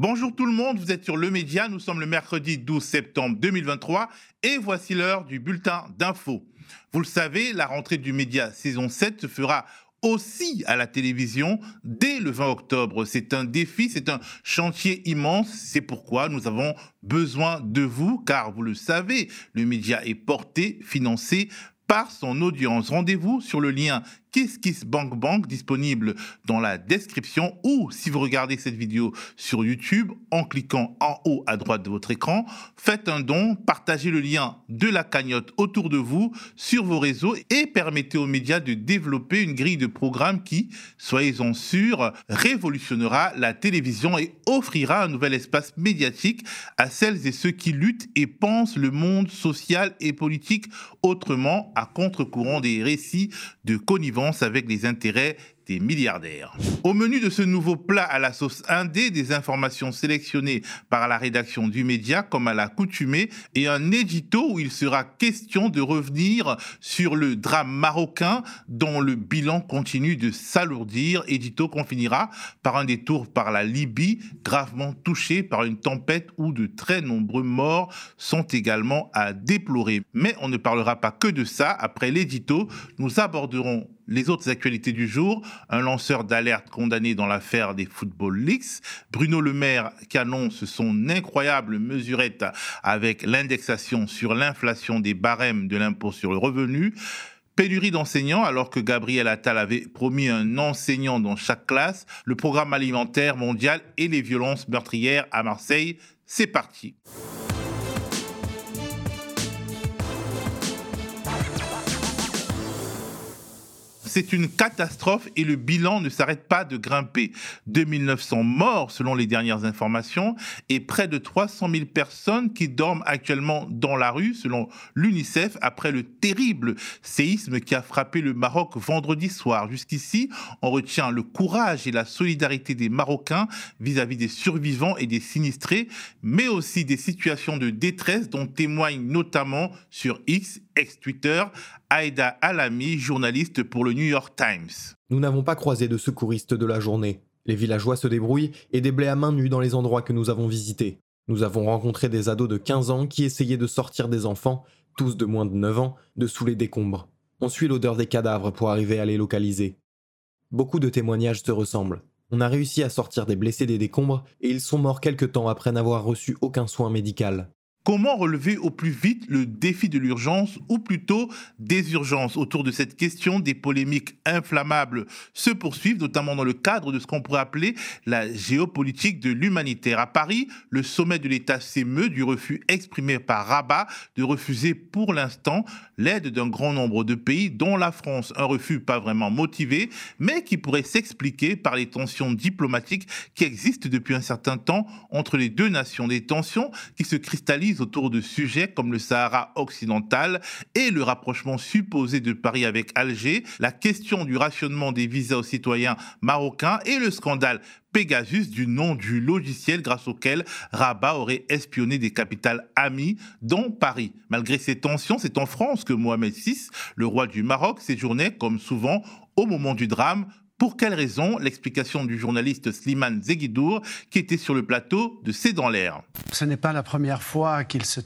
Bonjour tout le monde, vous êtes sur Le Média, nous sommes le mercredi 12 septembre 2023 et voici l'heure du bulletin d'info. Vous le savez, la rentrée du Média saison 7 se fera aussi à la télévision dès le 20 octobre. C'est un défi, c'est un chantier immense. C'est pourquoi nous avons besoin de vous, car vous le savez, le média est porté, financé par son audience. Rendez-vous sur le lien KissKissBankBank disponible dans la description ou si vous regardez cette vidéo sur YouTube en cliquant en haut à droite de votre écran, faites un don, partagez le lien de la cagnotte autour de vous sur vos réseaux et permettez aux médias de développer une grille de programmes qui, soyez-en sûrs, révolutionnera la télévision et offrira un nouvel espace médiatique à celles et ceux qui luttent et pensent le monde social et politique autrement à contre-courant des récits de connivence avec les intérêts milliardaires. Au menu de ce nouveau plat à la sauce indé, des informations sélectionnées par la rédaction du média comme à l'accoutumée et un édito où il sera question de revenir sur le drame marocain dont le bilan continue de s'alourdir. Édito qu'on finira par un détour par la Libye, gravement touchée par une tempête où de très nombreux morts sont également à déplorer. Mais on ne parlera pas que de ça. Après l'édito, nous aborderons les autres actualités du jour, un lanceur d'alerte condamné dans l'affaire des Football Leaks, Bruno Le Maire qui annonce son incroyable mesurette avec l'indexation sur l'inflation des barèmes de l'impôt sur le revenu, Pénurie d'enseignants, alors que Gabriel Attal avait promis un enseignant dans chaque classe, le programme alimentaire mondial et les violences meurtrières à Marseille. C'est parti. C'est une catastrophe et le bilan ne s'arrête pas de grimper. 2900 morts selon les dernières informations et près de 300 000 personnes qui dorment actuellement dans la rue selon l'UNICEF après le terrible séisme qui a frappé le Maroc vendredi soir. Jusqu'ici, on retient le courage et la solidarité des Marocains vis-à-vis des survivants et des sinistrés, mais aussi des situations de détresse dont témoignent notamment sur X, ex-Twitter, Aïda Alami, journaliste pour le New York Times. Nous n'avons pas croisé de secouristes de la journée. Les villageois se débrouillent et déblaient à main nue dans les endroits que nous avons visités. Nous avons rencontré des ados de 15 ans qui essayaient de sortir des enfants, tous de moins de 9 ans, de sous les décombres. On suit l'odeur des cadavres pour arriver à les localiser. Beaucoup de témoignages se ressemblent. On a réussi à sortir des blessés des décombres et ils sont morts quelque temps après n'avoir reçu aucun soin médical. Comment relever au plus vite le défi de l'urgence ou plutôt des urgences Autour de cette question, des polémiques inflammables? Se poursuivent, notamment dans le cadre de ce qu'on pourrait appeler la géopolitique de l'humanitaire. À Paris, le sommet de l'État s'émeut du refus exprimé par Rabat de refuser pour l'instant l'aide d'un grand nombre de pays, dont la France. Un refus pas vraiment motivé, mais qui pourrait s'expliquer par les tensions diplomatiques qui existent depuis un certain temps entre les deux nations. Des tensions qui se cristallisent autour de sujets comme le Sahara occidental et le rapprochement supposé de Paris avec Alger, la question du rationnement des visas aux citoyens marocains et le scandale Pegasus du nom du logiciel grâce auquel Rabat aurait espionné des capitales amies, dont Paris. Malgré ces tensions, c'est en France que Mohamed VI, le roi du Maroc, séjournait, comme souvent, au moment du drame, pour quelle raison L'explication du journaliste Slimane Zegidour, qui était sur le plateau de C'est dans l'air? Ce n'est pas la première fois qu'il se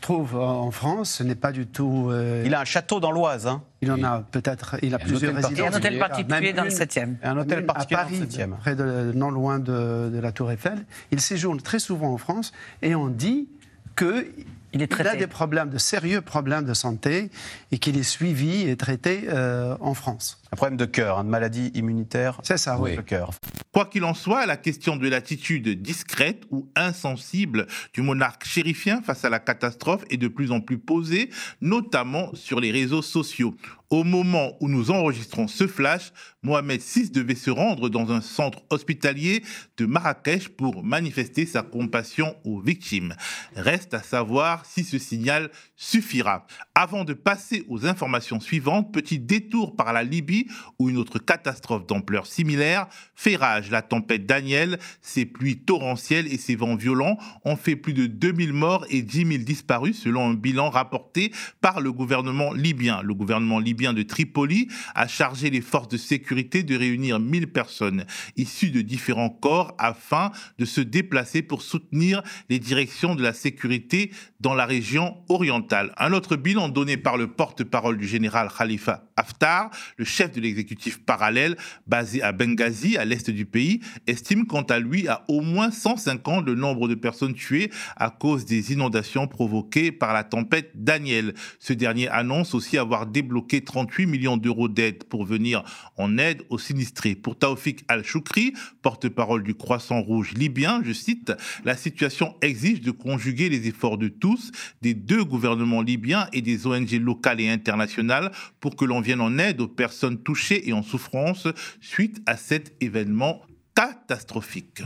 trouve en France. Ce n'est pas du tout. Euh, il a un château dans l'Oise. Hein. Il en a peut-être. Il a plusieurs résidences. Et un hôtel particulier dans le 7e. Un hôtel particulier dans le 7e. Près de, non loin de, de la Tour Eiffel. Il séjourne très souvent en France et on dit que il, est a des problèmes, de sérieux problèmes de santé et qu'il est suivi et traité euh, en France. Un problème de cœur, une maladie immunitaire. C'est ça, oui. Le cœur. Quoi qu'il en soit, la question de l'attitude discrète ou insensible du monarque chérifien face à la catastrophe est de plus en plus posée, notamment sur les réseaux sociaux. Au moment où nous enregistrons ce flash, Mohamed VI devait se rendre dans un centre hospitalier de Marrakech pour manifester sa compassion aux victimes. Reste à savoir si ce signal suffira. Avant de passer aux informations suivantes, petit détour par la Libye Haïti, où une autre catastrophe d'ampleur similaire fait rage. La tempête Daniel, ses pluies torrentielles et ses vents violents ont fait plus de 2000 morts et 10 000 disparus selon un bilan rapporté par le gouvernement libyen. Le gouvernement libyen de Tripoli a chargé les forces de sécurité de réunir 1000 personnes issues de différents corps afin de se déplacer pour soutenir les directions de la sécurité dans la région orientale. Un autre bilan donné par le porte-parole du général Khalifa Haftar, le chef de l'exécutif parallèle basé à Benghazi, à l'est du pays, estime quant à lui à au moins 150 le nombre de personnes tuées à cause des inondations provoquées par la tempête Daniel. Ce dernier annonce aussi avoir débloqué 38 millions d'euros d'aide pour venir en aide aux sinistrés. Pour Taoufik Al-Choukri, porte-parole du Croissant Rouge libyen, je cite, la situation exige de conjuguer les efforts de tous, des deux gouvernements libyens et des ONG locales et internationales pour que l'on vienne en aide aux personnes touchées et en souffrance suite à cet événement catastrophique.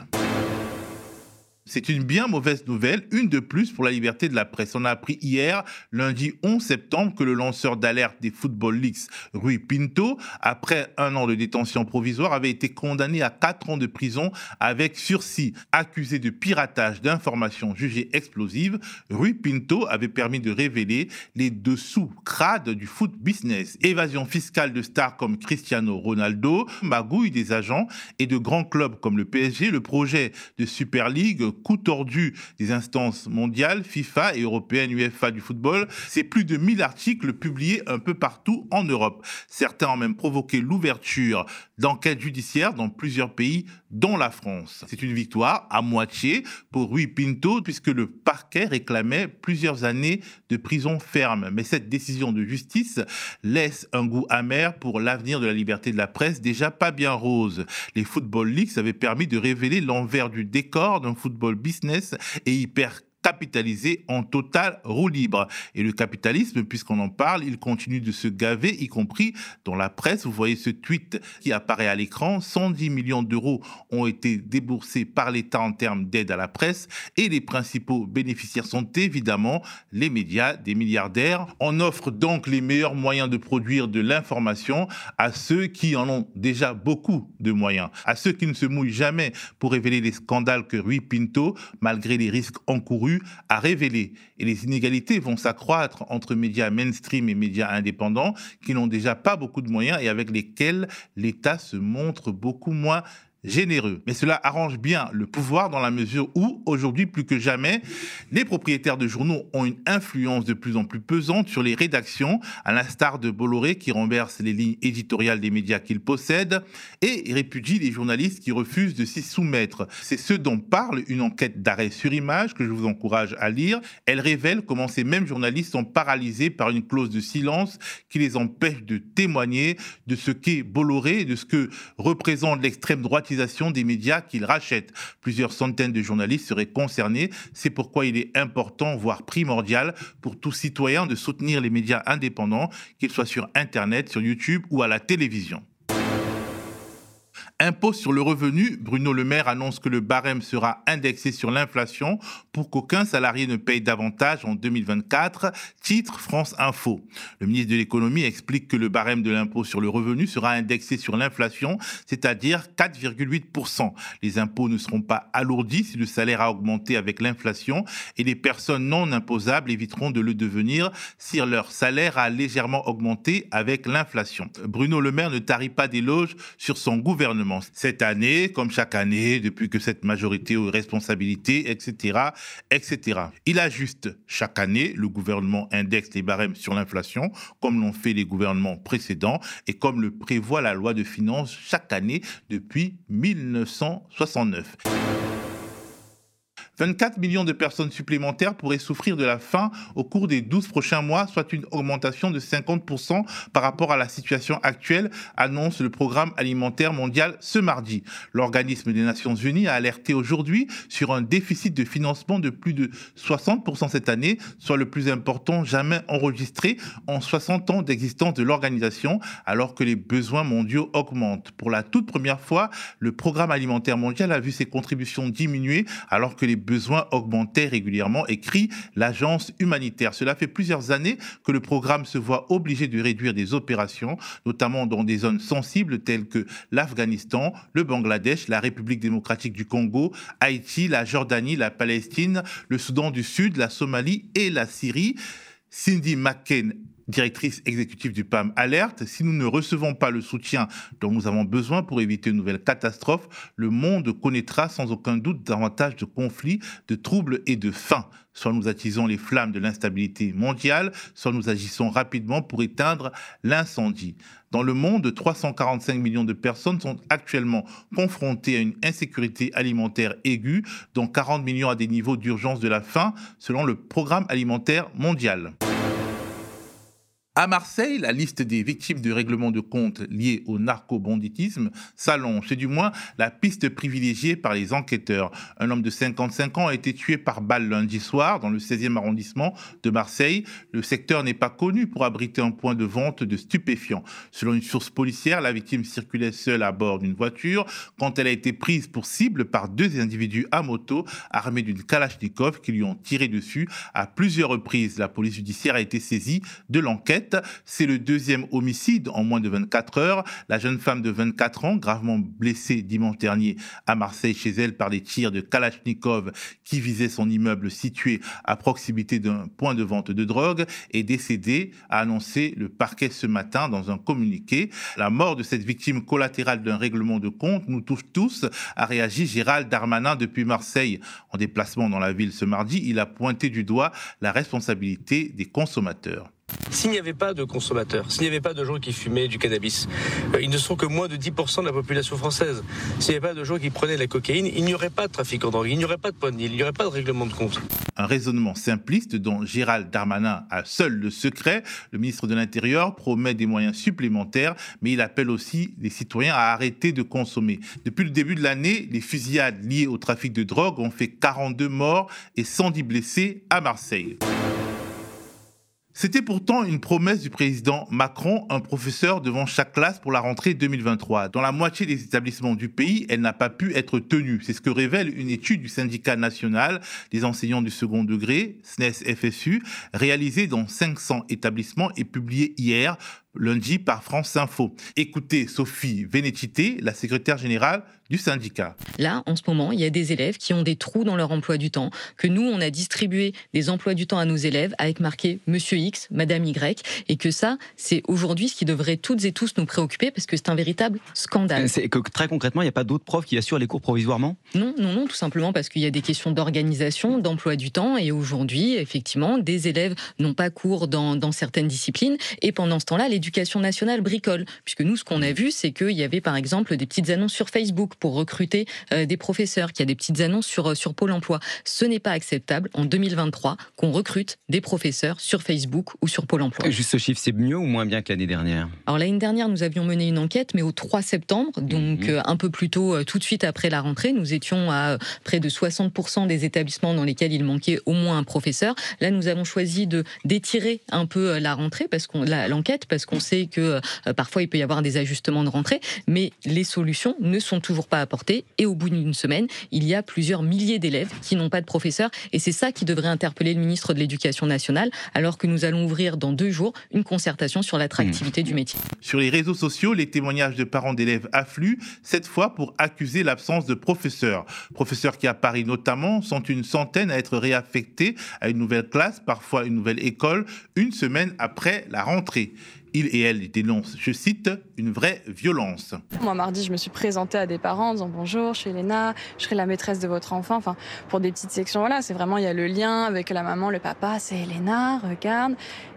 C'est une bien mauvaise nouvelle, une de plus pour la liberté de la presse. On a appris hier, lundi 11 septembre, que le lanceur d'alerte des Football Leaks, Rui Pinto, après un an de détention provisoire, avait été condamné à quatre ans de prison avec sursis. Accusé de piratage d'informations jugées explosives, Rui Pinto avait permis de révéler les dessous crades du foot business. Évasion fiscale de stars comme Cristiano Ronaldo, magouille des agents et de grands clubs comme le PSG, le projet de Super League coup tordu des instances mondiales, FIFA et européennes, UEFA du football, c'est plus de 1000 articles publiés un peu partout en Europe. Certains ont même provoqué l'ouverture d'enquêtes judiciaires dans plusieurs pays, dont la France. C'est une victoire à moitié pour Rui Pinto, puisque le parquet réclamait plusieurs années de prison ferme. Mais cette décision de justice laisse un goût amer pour l'avenir de la liberté de la presse, déjà pas bien rose. Les Football Leaks avaient permis de révéler l'envers du décor d'un football business et hyper capitalisé en total roue libre. Et le capitalisme, puisqu'on en parle, il continue de se gaver, y compris dans la presse. Vous voyez ce tweet qui apparaît à l'écran. 110 millions d'euros ont été déboursés par l'État en termes d'aide à la presse et les principaux bénéficiaires sont évidemment les médias, des milliardaires. On offre donc les meilleurs moyens de produire de l'information à ceux qui en ont déjà beaucoup de moyens, à ceux qui ne se mouillent jamais pour révéler les scandales que Rui Pinto, malgré les risques encourus, à révéler. Et les inégalités vont s'accroître entre médias mainstream et médias indépendants qui n'ont déjà pas beaucoup de moyens et avec lesquels l'État se montre beaucoup moins généreux. Mais cela arrange bien le pouvoir dans la mesure où, aujourd'hui plus que jamais, les propriétaires de journaux ont une influence de plus en plus pesante sur les rédactions, à l'instar de Bolloré qui renverse les lignes éditoriales des médias qu'il possède et répudie les journalistes qui refusent de s'y soumettre. C'est ce dont parle une enquête d'arrêt sur image que je vous encourage à lire. Elle révèle comment ces mêmes journalistes sont paralysés par une clause de silence qui les empêche de témoigner de ce qu'est Bolloré et de ce que représente l'extrême droite des médias qu'il rachète. Plusieurs centaines de journalistes seraient concernés. C'est pourquoi il est important, voire primordial, pour tout citoyen de soutenir les médias indépendants, qu'ils soient sur Internet, sur YouTube ou à la télévision. Impôt sur le revenu, Bruno Le Maire annonce que le barème sera indexé sur l'inflation pour qu'aucun salarié ne paye davantage en 2024. Titre France Info. Le ministre de l'économie explique que le barème de l'impôt sur le revenu sera indexé sur l'inflation, c'est-à-dire 4,8%. Les impôts ne seront pas alourdis si le salaire a augmenté avec l'inflation et les personnes non imposables éviteront de le devenir si leur salaire a légèrement augmenté avec l'inflation. Bruno Le Maire ne tarit pas d'éloges sur son gouvernement cette année, comme chaque année, depuis que cette majorité aux responsabilités, etc., etc. Il ajuste chaque année, le gouvernement indexe les barèmes sur l'inflation, comme l'ont fait les gouvernements précédents et comme le prévoit la loi de finances chaque année depuis 1969. 24 millions de personnes supplémentaires pourraient souffrir de la faim au cours des 12 prochains mois, soit une augmentation de 50% par rapport à la situation actuelle, annonce le programme alimentaire mondial ce mardi. L'organisme des Nations Unies a alerté aujourd'hui sur un déficit de financement de plus de 60% cette année, soit le plus important jamais enregistré en 60 ans d'existence de l'organisation, alors que les besoins mondiaux augmentent. Pour la toute première fois, le programme alimentaire mondial a vu ses contributions diminuer alors que les besoins augmentaient régulièrement, écrit l'agence humanitaire. Cela fait plusieurs années que le programme se voit obligé de réduire des opérations, notamment dans des zones sensibles telles que l'Afghanistan, le Bangladesh, la République démocratique du Congo, Haïti, la Jordanie, la Palestine, le Soudan du Sud, la Somalie et la Syrie. Cindy McCain directrice exécutive du PAM, alerte, si nous ne recevons pas le soutien dont nous avons besoin pour éviter une nouvelle catastrophe, le monde connaîtra sans aucun doute davantage de conflits, de troubles et de faim. Soit nous attisons les flammes de l'instabilité mondiale, soit nous agissons rapidement pour éteindre l'incendie. Dans le monde, 345 millions de personnes sont actuellement confrontées à une insécurité alimentaire aiguë, dont 40 millions à des niveaux d'urgence de la faim, selon le Programme alimentaire mondial. À Marseille, la liste des victimes de règlements de comptes liés au narco-banditisme s'allonge. C'est du moins la piste privilégiée par les enquêteurs. Un homme de 55 ans a été tué par balle lundi soir dans le 16e arrondissement de Marseille. Le secteur n'est pas connu pour abriter un point de vente de stupéfiants. Selon une source policière, la victime circulait seule à bord d'une voiture quand elle a été prise pour cible par deux individus à moto armés d'une Kalachnikov qui lui ont tiré dessus à plusieurs reprises. La police judiciaire a été saisie de l'enquête. C'est le deuxième homicide en moins de 24 heures. La jeune femme de 24 ans, gravement blessée dimanche dernier à Marseille chez elle par des tirs de Kalachnikov qui visaient son immeuble situé à proximité d'un point de vente de drogue, est décédée, a annoncé le parquet ce matin dans un communiqué. La mort de cette victime collatérale d'un règlement de compte nous touche tous, a réagi Gérald Darmanin depuis Marseille. En déplacement dans la ville ce mardi, il a pointé du doigt la responsabilité des consommateurs. S'il n'y avait pas de consommateurs, s'il n'y avait pas de gens qui fumaient du cannabis, euh, ils ne sont que moins de 10% de la population française. S'il n'y avait pas de gens qui prenaient de la cocaïne, il n'y aurait pas de trafic en drogue, il n'y aurait pas de poignée, il n'y aurait pas de règlement de compte. Un raisonnement simpliste dont Gérald Darmanin a seul le secret. Le ministre de l'Intérieur promet des moyens supplémentaires, mais il appelle aussi les citoyens à arrêter de consommer. Depuis le début de l'année, les fusillades liées au trafic de drogue ont fait 42 morts et 110 blessés à Marseille. C'était pourtant une promesse du président Macron, un professeur devant chaque classe pour la rentrée 2023. Dans la moitié des établissements du pays, elle n'a pas pu être tenue. C'est ce que révèle une étude du syndicat national des enseignants du second degré, SNES-FSU, réalisée dans 500 établissements et publiée hier lundi par France Info. Écoutez Sophie Vénétité, la secrétaire générale du syndicat. Là, en ce moment, il y a des élèves qui ont des trous dans leur emploi du temps, que nous, on a distribué des emplois du temps à nos élèves avec marqué Monsieur X, Madame Y, et que ça, c'est aujourd'hui ce qui devrait toutes et tous nous préoccuper parce que c'est un véritable scandale. C'est que très concrètement, il n'y a pas d'autres profs qui assurent les cours provisoirement? Non, non, non, tout simplement parce qu'il y a des questions d'organisation, d'emploi du temps, et aujourd'hui, effectivement, des élèves n'ont pas cours dans, dans certaines disciplines, et pendant ce temps-là, les l'éducation nationale bricole. Puisque nous, ce qu'on a vu, c'est qu'il y avait par exemple des petites annonces sur Facebook pour recruter euh, des professeurs, qu'il y a des petites annonces sur, euh, sur Pôle emploi. Ce n'est pas acceptable en 2023 qu'on recrute des professeurs sur Facebook ou sur Pôle emploi. Juste ce chiffre, c'est mieux ou moins bien que l'année dernière? Alors l'année dernière, nous avions mené une enquête, mais au 3 septembre, donc mhm. euh, un peu plus tôt, tout de suite après la rentrée, nous étions à près de 60% des établissements dans lesquels il manquait au moins un professeur. Là, nous avons choisi de d'étirer un peu la rentrée parce qu'on l'enquête parce qu'on sait que euh, parfois il peut y avoir des ajustements de rentrée, mais les solutions ne sont toujours pas apportées. Et au bout d'une semaine, il y a plusieurs milliers d'élèves qui n'ont pas de professeur. Et c'est ça qui devrait interpeller le ministre de l'Éducation nationale, alors que nous allons ouvrir dans deux jours une concertation sur l'attractivité du métier. Sur les réseaux sociaux, les témoignages de parents d'élèves affluent, cette fois pour accuser l'absence de professeurs. Professeurs qui, à Paris notamment, sont une centaine à être réaffectés à une nouvelle classe, parfois une nouvelle école, une semaine après la rentrée. Il et elle dénoncent, je cite, une vraie violence. Moi, mardi, je me suis présentée à des parents en disant bonjour, je suis Léna, je serai la maîtresse de votre enfant. Enfin, pour des petites sections, voilà, c'est vraiment, il y a le lien avec la maman, le papa, c'est Elena, regarde.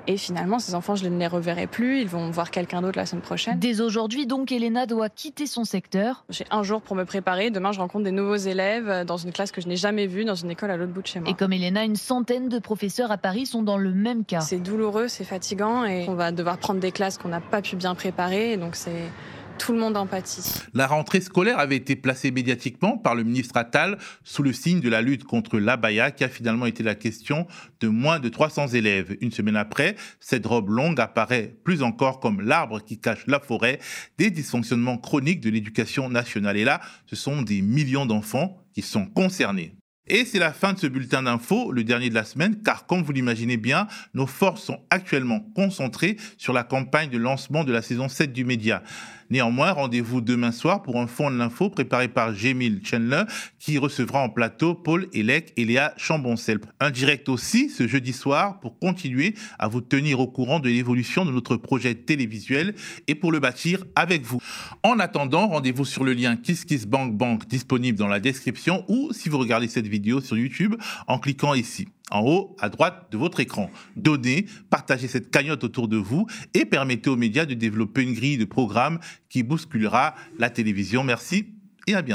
Et finalement, ces enfants, je ne les reverrai plus. Ils vont voir quelqu'un d'autre la semaine prochaine. Dès aujourd'hui, donc, Elena doit quitter son secteur. J'ai un jour pour me préparer. Demain, je rencontre des nouveaux élèves dans une classe que je n'ai jamais vue, dans une école à l'autre bout de chez moi. Et comme Elena, une centaine de professeurs à Paris sont dans le même cas. C'est douloureux, c'est fatigant et on va devoir prendre des classes qu'on n'a pas pu bien préparer. Donc, c'est tout le monde empathie. La rentrée scolaire avait été placée médiatiquement par le ministre Attal sous le signe de la lutte contre l'abaya qui a finalement été la question de moins de 300 élèves. Une semaine après, cette robe longue apparaît plus encore comme l'arbre qui cache la forêt des dysfonctionnements chroniques de l'éducation nationale. Et là, ce sont des millions d'enfants qui sont concernés. Et c'est la fin de ce bulletin d'info, le dernier de la semaine, car comme vous l'imaginez bien, nos forces sont actuellement concentrées sur la campagne de lancement de la saison 7 du média. Néanmoins, rendez-vous demain soir pour un fond de l'info préparé par Jémil Chandler qui recevra en plateau Paul Elec et Léa Chamboncel. Un direct aussi ce jeudi soir pour continuer à vous tenir au courant de l'évolution de notre projet télévisuel et pour le bâtir avec vous. En attendant, rendez-vous sur le lien KissKissBankBank disponible dans la description ou si vous regardez cette vidéo sur YouTube en cliquant ici en haut à droite de votre écran. Donnez, partagez cette cagnotte autour de vous et permettez aux médias de développer une grille de programmes qui bousculera la télévision. Merci et à bientôt.